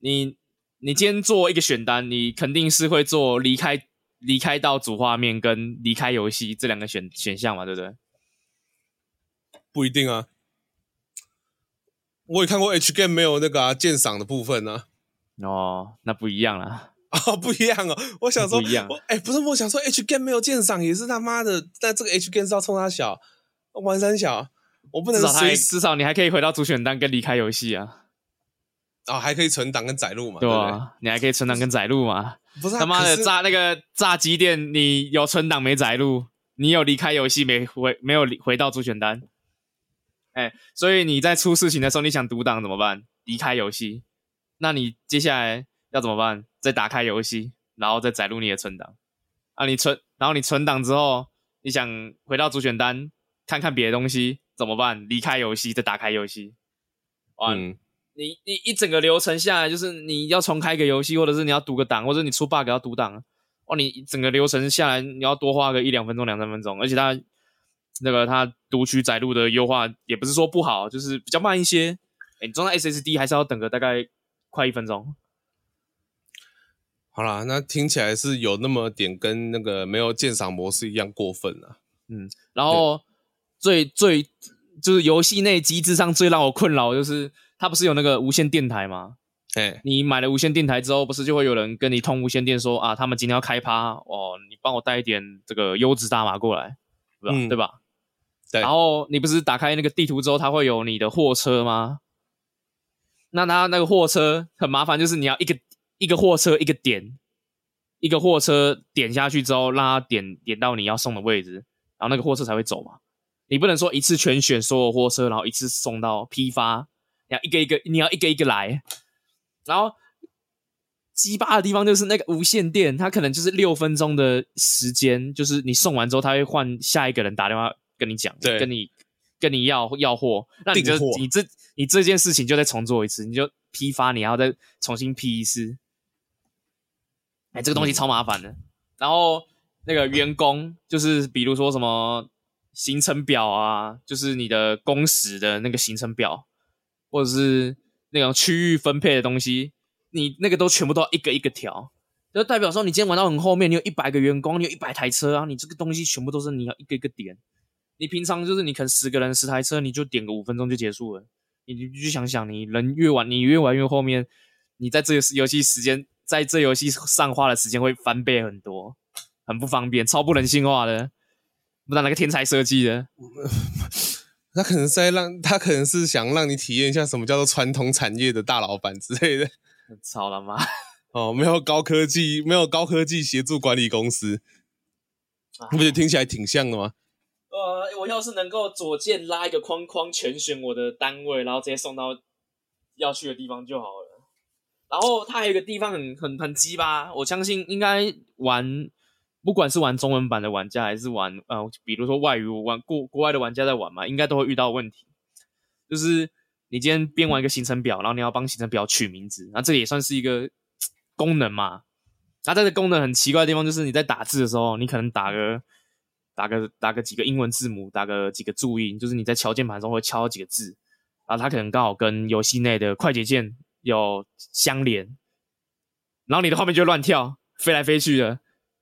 你你今天做一个选单，你肯定是会做离开离开到主画面跟离开游戏这两个选选项嘛，对不对？不一定啊。我也看过 H game 没有那个啊鉴赏的部分呢、啊。哦，那不一样了。哦，不一样哦。我想说，不一样。哎、欸，不是，我想说 H game 没有鉴赏也是他妈的。但这个 H game 是要冲他小，玩三小，我不能。至少至少你还可以回到主选单跟离开游戏啊。哦，还可以存档跟载入嘛？对啊，你还可以存档跟载入嘛？不是、啊、他妈的炸那个炸机店，你有存档没载入？你有离开游戏没回没有回到主选单？哎、欸，所以你在出事情的时候，你想独档怎么办？离开游戏，那你接下来要怎么办？再打开游戏，然后再载入你的存档。啊，你存，然后你存档之后，你想回到主选单看看别的东西怎么办？离开游戏，再打开游戏。哇，嗯、你你一整个流程下来，就是你要重开个游戏，或者是你要读个档，或者你出 bug 要读档。哦，你整个流程下来，你要多花个一两分钟、两三分钟，而且它。那个它读取载入的优化也不是说不好，就是比较慢一些。哎，你装在 SSD 还是要等个大概快一分钟。好啦，那听起来是有那么点跟那个没有鉴赏模式一样过分啊。嗯，然后最最就是游戏内机制上最让我困扰就是它不是有那个无线电台吗？哎，你买了无线电台之后，不是就会有人跟你通无线电说啊，他们今天要开趴哦，你帮我带一点这个优质大麻过来，对吧？嗯、对吧？对然后你不是打开那个地图之后，它会有你的货车吗？那它那个货车很麻烦，就是你要一个一个货车一个点，一个货车点下去之后，让它点点到你要送的位置，然后那个货车才会走嘛。你不能说一次全选所有货车，然后一次送到批发，你要一个一个，你要一个一个来。然后鸡巴的地方就是那个无线电，它可能就是六分钟的时间，就是你送完之后，他会换下一个人打电话。跟你讲，对，跟你跟你要要货，那你就你这你这件事情就再重做一次，你就批发，你还要再重新批一次。哎、欸，这个东西超麻烦的。嗯、然后那个员工，就是比如说什么行程表啊，就是你的工时的那个行程表，或者是那种区域分配的东西，你那个都全部都要一个一个调，就代表说你今天玩到很后面，你有一百个员工，你有一百台车啊，你这个东西全部都是你要一个一个点。你平常就是你可能十个人十台车，你就点个五分钟就结束了。你你就想想，你人越玩，你越玩越后面，你在这个游戏时间，在这游戏上花的时间会翻倍很多，很不方便，超不人性化的。不知道哪个天才设计的，他可能是在让他可能是想让你体验一下什么叫做传统产业的大老板之类的。操了妈？哦，没有高科技，没有高科技协助管理公司，你不觉得听起来挺像的吗？呃，我要是能够左键拉一个框框，全选我的单位，然后直接送到要去的地方就好了。然后它还有一个地方很很很鸡巴，我相信应该玩，不管是玩中文版的玩家，还是玩呃，比如说外语玩国国外的玩家在玩嘛，应该都会遇到问题，就是你今天编完一个行程表，然后你要帮行程表取名字，那这也算是一个 功能嘛。那这个功能很奇怪的地方就是你在打字的时候，你可能打个。打个打个几个英文字母，打个几个注音，就是你在敲键盘中会敲几个字，然后它可能刚好跟游戏内的快捷键有相连，然后你的画面就乱跳，飞来飞去的，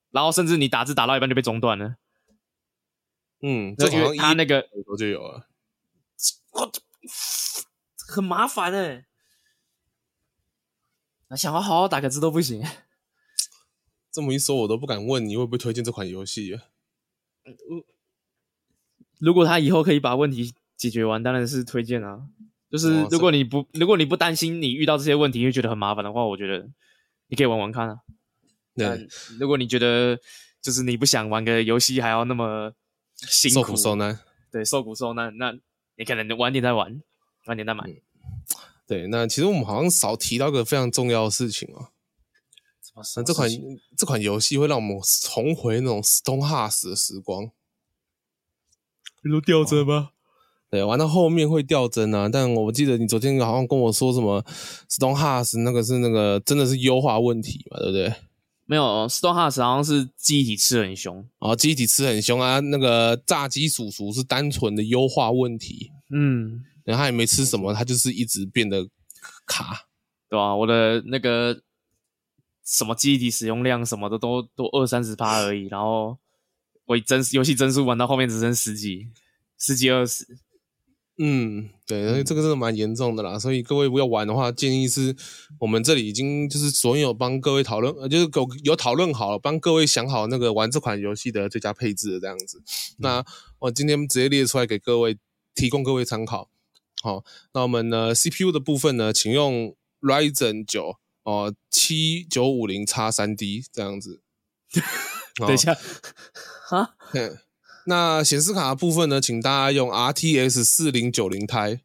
然后甚至你打字打到一半就被中断了。嗯，这个他那个就有了，我很麻烦哎，想要好好打个字都不行。这么一说，我都不敢问你会不会推荐这款游戏啊。如果他以后可以把问题解决完，当然是推荐啊。就是如果你不如果你不担心你遇到这些问题会觉得很麻烦的话，我觉得你可以玩玩看啊。对，如果你觉得就是你不想玩个游戏还要那么辛苦受苦受难，对，受苦受难，那你可能晚点再玩，晚点再买。嗯。对，那其实我们好像少提到个非常重要的事情哦。那这款这款游戏会让我们重回那种 Stone Hearts 的时光，比如吊针吗？对，玩到后面会掉帧啊。但我记得你昨天好像跟我说什么 Stone Hearts 那个是那个真的是优化问题嘛，对不对？没有，Stone Hearts 好像是记忆体吃很凶，哦，记忆体吃很凶啊。那个炸鸡叔叔是单纯的优化问题，嗯，然后他也没吃什么，他就是一直变得卡，对吧、啊？我的那个。什么记忆体使用量什么的都都二三十趴而已，然后我真游戏帧数玩到后面只剩十几、十几二十。嗯，对，所以这个真的蛮严重的啦。所以各位不要玩的话，建议是我们这里已经就是所有帮各位讨论，呃就是有有讨论好了，帮各位想好那个玩这款游戏的最佳配置的这样子。嗯、那我今天直接列出来给各位，提供各位参考。好，那我们呢 CPU 的部分呢，请用 Ryzen 九。哦，七九五零叉三 D 这样子，等一下，哈，那显示卡的部分呢，请大家用 RTX 四零九零 Ti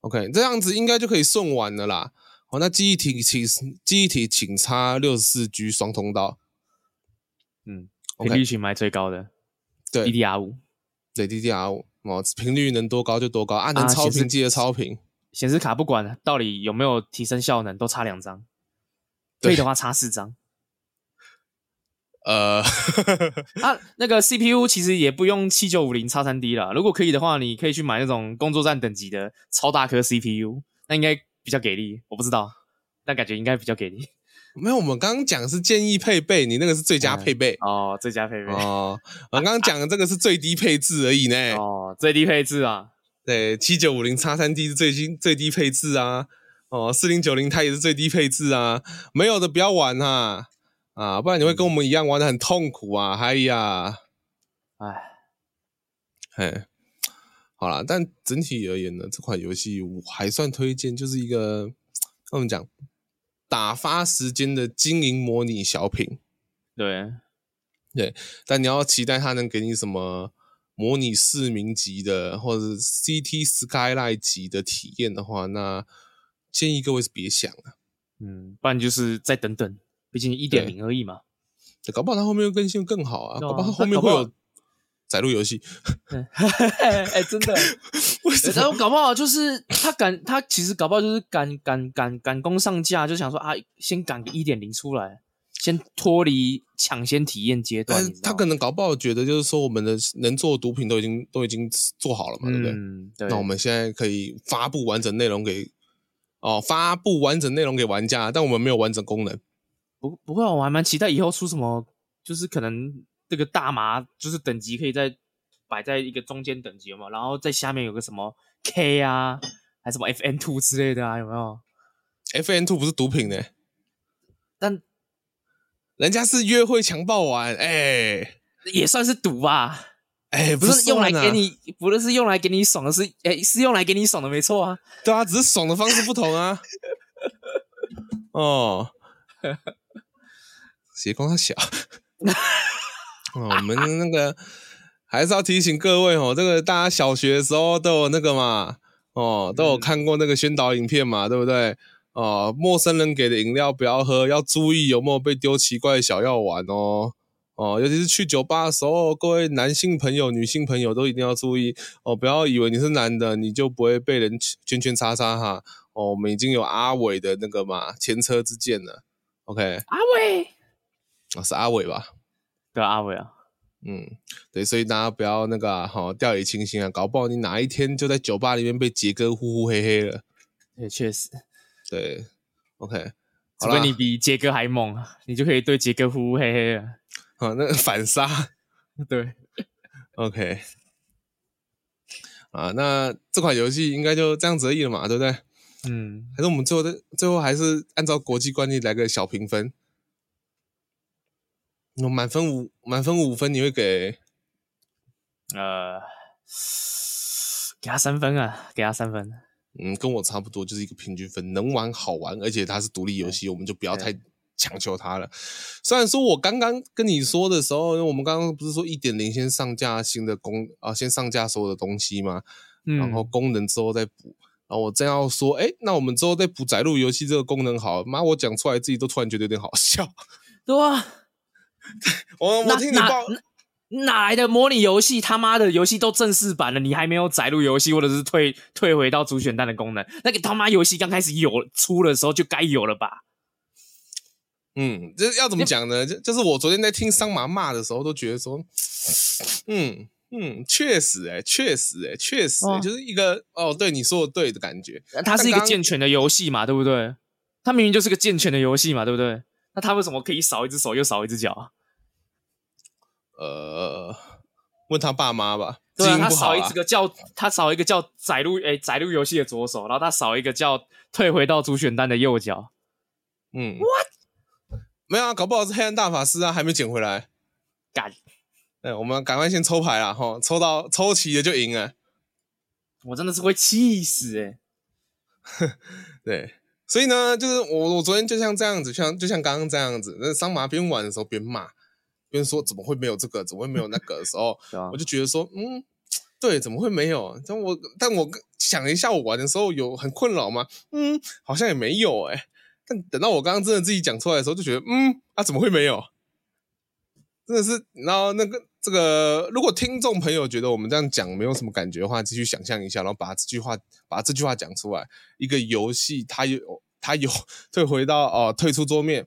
OK，这样子应该就可以送完了啦。好，那记忆体请记忆体请插六十四 G 双通道，嗯，频率请买最高的，对，DDR 五，对，DDR 五，哦，频率能多高就多高，啊，能超频记得超频。显示卡不管到底有没有提升效能，都插两张，可以的话插四张。呃，啊，那个 CPU 其实也不用七九五零叉三 D 啦。如果可以的话，你可以去买那种工作站等级的超大颗 CPU，那应该比较给力。我不知道，但感觉应该比较给力。没有，我们刚刚讲是建议配备，你那个是最佳配备、嗯、哦，最佳配备哦。我刚刚讲的这个是最低配置而已呢。哦，最低配置啊。对，七九五零叉三 D 是最新最低配置啊，哦，四零九零它也是最低配置啊，没有的不要玩哈，啊，不然你会跟我们一样玩的很痛苦啊，哎呀，哎，嘿，好啦，但整体而言呢，这款游戏我还算推荐，就是一个跟我们讲打发时间的经营模拟小品，对，对，但你要期待它能给你什么？模拟市民级的或者 City Skyline 级的体验的话，那建议各位是别想了。嗯，不然就是再等等，毕竟一点零而已嘛。搞不好它后面会更新更好啊！搞不好它后面会有载入游戏。哎、欸，真的？然后搞不好就是他赶，他其实搞不好就是赶赶赶赶工上架，就想说啊，先赶个一点零出来。先脱离抢先体验阶段，他可能搞不好觉得就是说我们的能做的毒品都已经都已经做好了嘛，嗯，对不对？那我们现在可以发布完整内容给哦，发布完整内容给玩家，但我们没有完整功能。不不会，我还蛮期待以后出什么，就是可能这个大麻就是等级可以在摆在一个中间等级有没有，然后在下面有个什么 K 啊，还是什么 FN Two 之类的啊，有没有？FN Two 不是毒品呢，但。人家是约会强暴玩，哎、欸，也算是赌吧，哎、欸，不是用来给你，不是用来给你爽的是，哎、欸，是用来给你爽的，没错啊，对啊，只是爽的方式不同啊。哦，斜光他小，哦，我们那个还是要提醒各位哦，这个大家小学的时候都有那个嘛，哦，都有看过那个宣导影片嘛，对不对？哦，陌生人给的饮料不要喝，要注意有没有被丢奇怪的小药丸哦。哦，尤其是去酒吧的时候，各位男性朋友、女性朋友都一定要注意哦，不要以为你是男的，你就不会被人圈圈叉叉哈。哦，我们已经有阿伟的那个嘛前车之鉴了。OK，阿伟，哦，是阿伟吧？对，阿伟啊。嗯，对，所以大家不要那个好、掉以轻心啊，搞不好你哪一天就在酒吧里面被杰哥呼呼嘿嘿了。也确实，对，OK，除非你比杰哥还猛，你就可以对杰哥呼呼嘿嘿了。啊，那个反杀，对，OK，啊，那这款游戏应该就这样子而已了嘛，对不对？嗯，还是我们最后的最后还是按照国际惯例来个小评分。我满分五，满分五分，你会给？呃，给他三分啊，给他三分。嗯，跟我差不多，就是一个平均分，能玩好玩，而且它是独立游戏，我们就不要太。强求它了。虽然说我刚刚跟你说的时候，因为我们刚刚不是说一点零先上架新的功啊，先上架所有的东西嘛，嗯，然后功能之后再补。然后我正要说，哎，那我们之后再补载入游戏这个功能好，妈，我讲出来自己都突然觉得有点好笑。对啊，我我听你报哪，哪来的模拟游戏？他妈的游戏都正式版了，你还没有载入游戏，或者是退退回到主选单的功能？那个他妈游戏刚开始有出的时候就该有了吧？嗯，这要怎么讲呢？就就是我昨天在听桑麻骂的时候，都觉得说，嗯嗯，确实哎、欸，确实哎、欸，确实、就是一个哦，对你说的对的感觉。它是一个健全的游戏嘛，对不对？它明明就是个健全的游戏嘛，对不对？那他为什么可以少一只手又少一只脚？呃，问他爸妈吧。对啊，他少一个叫他少一个叫载入诶载入游戏的左手，然后他少一个叫退回到主选单的右脚。嗯，What？没有啊，搞不好是黑暗大法师啊，还没捡回来。干，哎，我们赶快先抽牌啦，吼，抽到抽齐了就赢了。我真的是会气死哎、欸。对，所以呢，就是我我昨天就像这样子，像就像刚刚这样子，那桑麻边玩的时候边骂，边说怎么会没有这个，怎么会没有那个的时候，啊、我就觉得说，嗯，对，怎么会没有？但我但我想一下，我玩的时候有很困扰吗？嗯，好像也没有哎、欸。但等到我刚刚真的自己讲出来的时候，就觉得，嗯，啊，怎么会没有？真的是，然后那个这个，如果听众朋友觉得我们这样讲没有什么感觉的话，继续想象一下，然后把这句话把这句话讲出来。一个游戏，它有它有退回到哦，退出桌面，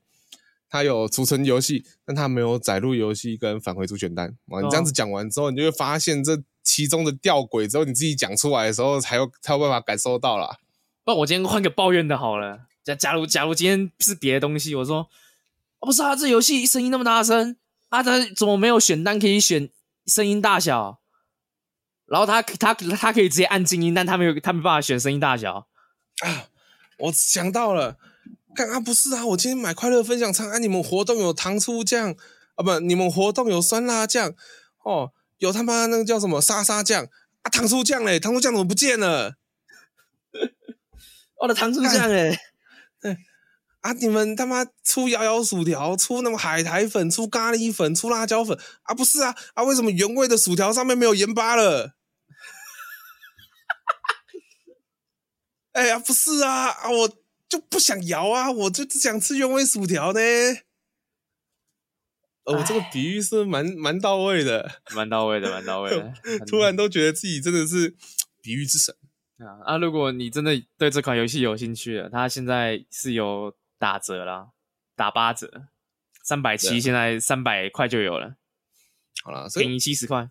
它有储存游戏，但它没有载入游戏跟返回主选单。哦，你这样子讲完之后，你就会发现这其中的吊诡，之后你自己讲出来的时候，才有才有办法感受到啦。那我今天换个抱怨的好了。假假如假如今天是别的东西，我说，哦不是啊，这游戏声音那么大声啊，他怎么没有选单可以选声音大小？然后他他他可以直接按静音，但他没有他没办法选声音大小啊！我想到了，刚刚不是啊，我今天买快乐分享餐，啊，你们活动有糖醋酱啊，不，你们活动有酸辣酱哦，有他妈那个叫什么沙沙酱啊，糖醋酱嘞，糖醋酱怎么不见了？我的糖醋酱哎。啊！你们他妈出摇摇薯条，出那么海苔粉，出咖喱粉，出辣椒粉啊？不是啊！啊，为什么原味的薯条上面没有盐巴了？哎呀，不是啊！啊，我就不想摇啊，我就只想吃原味薯条呢。哦，这个比喻是蛮蛮到位的，蛮到位的，蛮到位的。突然都觉得自己真的是比喻之神啊！啊，如果你真的对这款游戏有兴趣了，它现在是有。打折啦，打八折，三百七，现在三百块就有了。好了，便宜七十块。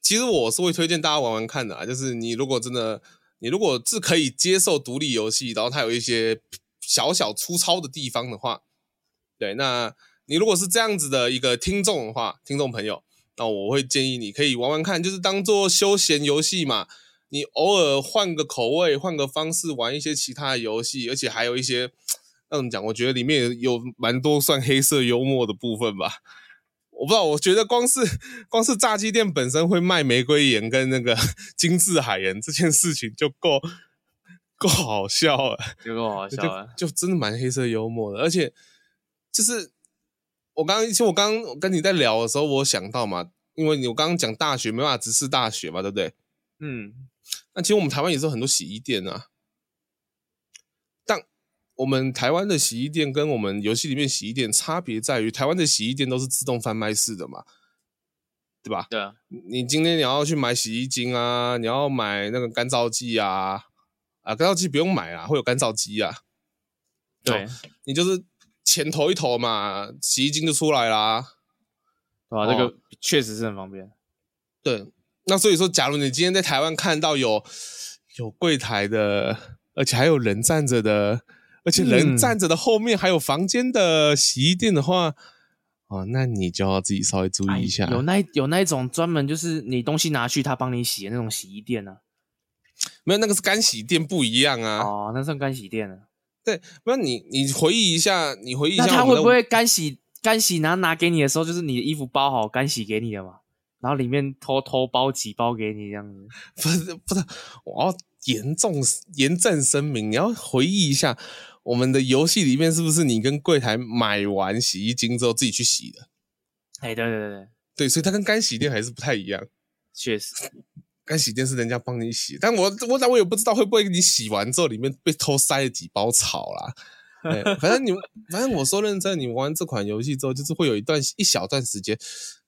其实我是会推荐大家玩玩看的啊，就是你如果真的，你如果是可以接受独立游戏，然后它有一些小小粗糙的地方的话，对，那你如果是这样子的一个听众的话，听众朋友，那我会建议你可以玩玩看，就是当做休闲游戏嘛。你偶尔换个口味，换个方式玩一些其他的游戏，而且还有一些。那怎么讲？我觉得里面有蛮多算黑色幽默的部分吧。我不知道，我觉得光是光是炸鸡店本身会卖玫瑰盐跟那个 精致海盐这件事情就够够好笑了，就够好笑了，就，就真的蛮黑色幽默的。而且就是我刚刚，其实我刚刚跟你在聊的时候，我想到嘛，因为你我刚刚讲大学没办法直视大学嘛，对不对？嗯，那其实我们台湾也是有很多洗衣店啊，但我们台湾的洗衣店跟我们游戏里面洗衣店差别在于，台湾的洗衣店都是自动贩卖式的嘛，对吧？对啊，你今天你要去买洗衣精啊，你要买那个干燥剂啊，啊，干燥剂不用买啊，会有干燥机啊，对，你就是钱投一投嘛，洗衣精就出来啦。对啊，这个确实是很方便。对，那所以说，假如你今天在台湾看到有有柜台的，而且还有人站着的，而且人站着的后面还有房间的洗衣店的话，嗯、哦，那你就要自己稍微注意一下。有那有那一种专门就是你东西拿去他帮你洗的那种洗衣店呢、啊？没有，那个是干洗店不一样啊。哦，那算干洗店啊。对，那你你回忆一下，你回忆一下，那他会不会干洗？干洗拿拿给你的时候，就是你的衣服包好干洗给你的嘛，然后里面偷偷包几包给你这样子。不是不是，我要严重严正声明，你要回忆一下，我们的游戏里面是不是你跟柜台买完洗衣精之后自己去洗的？哎，对对对对，对，所以它跟干洗店还是不太一样。确实，干洗店是人家帮你洗，但我我但我也不知道会不会你洗完之后里面被偷塞了几包草啦。对，反正你们，反正我说认真，你玩这款游戏之后，就是会有一段一小段时间，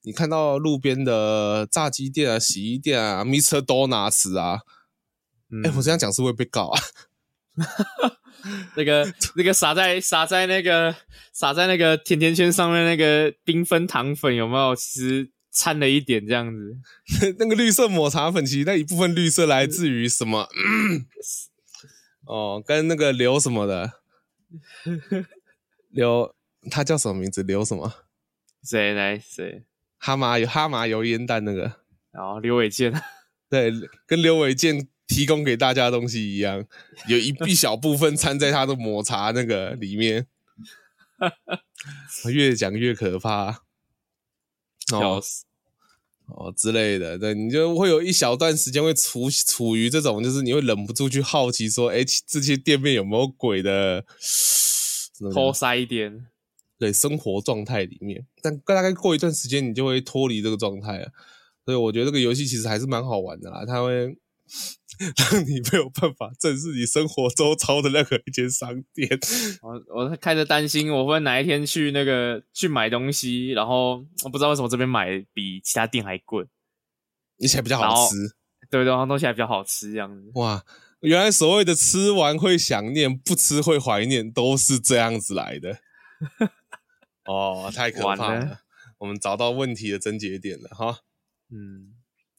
你看到路边的炸鸡店啊、洗衣店啊、Mr. Donuts 啊，哎、嗯，我这样讲是会被告啊？那个那个撒在撒在那个撒在那个甜甜圈上面那个缤纷糖粉有没有？其实掺了一点这样子。那个绿色抹茶粉，其实那一部分绿色来自于什么？嗯、哦，跟那个刘什么的。刘，他叫什么名字？刘什么？谁来谁？哈麻油哈麻油烟弹那个，然后刘伟健，对，跟刘伟健提供给大家的东西一样，有一一小部分掺在他的抹茶那个里面，越讲越可怕，笑死。哦之类的，对，你就会有一小段时间会处处于这种，就是你会忍不住去好奇说，哎，这些店面有没有鬼的偷塞一点？对，生活状态里面，但大概过一段时间，你就会脱离这个状态了。所以我觉得这个游戏其实还是蛮好玩的啦，它会 让你没有办法正视你生活周遭的任何一间商店。我我开始担心，我会哪一天去那个去买东西，然后我不知道为什么这边买比其他店还贵，而且比较好吃。对对，然后东西还比较好吃，这样子。哇，原来所谓的吃完会想念，不吃会怀念，都是这样子来的。哦，太可怕了！了我们找到问题的症结点了哈。嗯，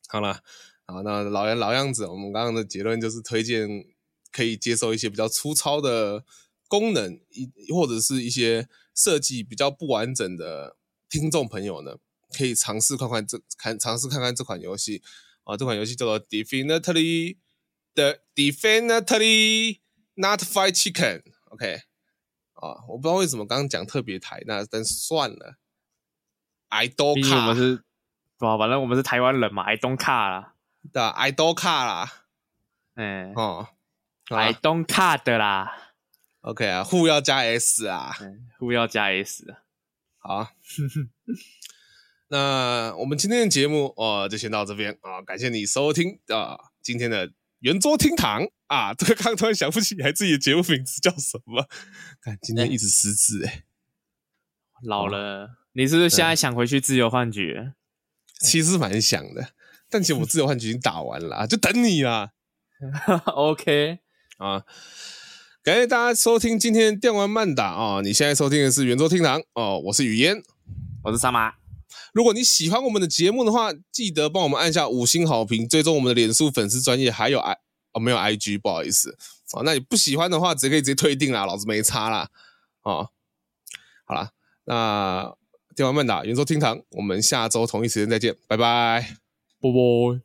好了。好，那老样老样子，我们刚刚的结论就是推荐可以接受一些比较粗糙的功能，一或者是一些设计比较不完整的听众朋友呢，可以尝试看看这看尝试看看这款游戏。啊，这款游戏叫做 Definitely the Definitely Not Fried Chicken，OK，、啊，我不知道为什么刚刚讲特别台，那但算了，I don't care，我们是，反正我们是台湾人嘛，I don't care 啦。的 I don't care 啦，嗯哦，I don't care 的啦，OK 啊，Who 要加 S 啊，Who 要加 S 啊，好，那我们今天的节目哦就先到这边啊，感谢你收听啊今天的圆桌厅堂。啊，这个刚突然想不起来自己的节目名字叫什么，看今天一直失智诶、欸，老了，你是不是现在想回去自由幻觉？其实蛮想的。但其实我自由幻局已经打完了，就等你啦。OK 啊，感谢大家收听今天电玩慢打啊！你现在收听的是圆桌厅堂哦，我是雨嫣，我是三马。如果你喜欢我们的节目的话，记得帮我们按下五星好评，追踪我们的脸书粉丝专业，还有 I 哦没有 IG，不好意思哦。那你不喜欢的话，直接可以直接退订啦，老子没差啦。哦。好啦，那电玩慢打圆桌厅堂，我们下周同一时间再见，拜拜。Bye bye.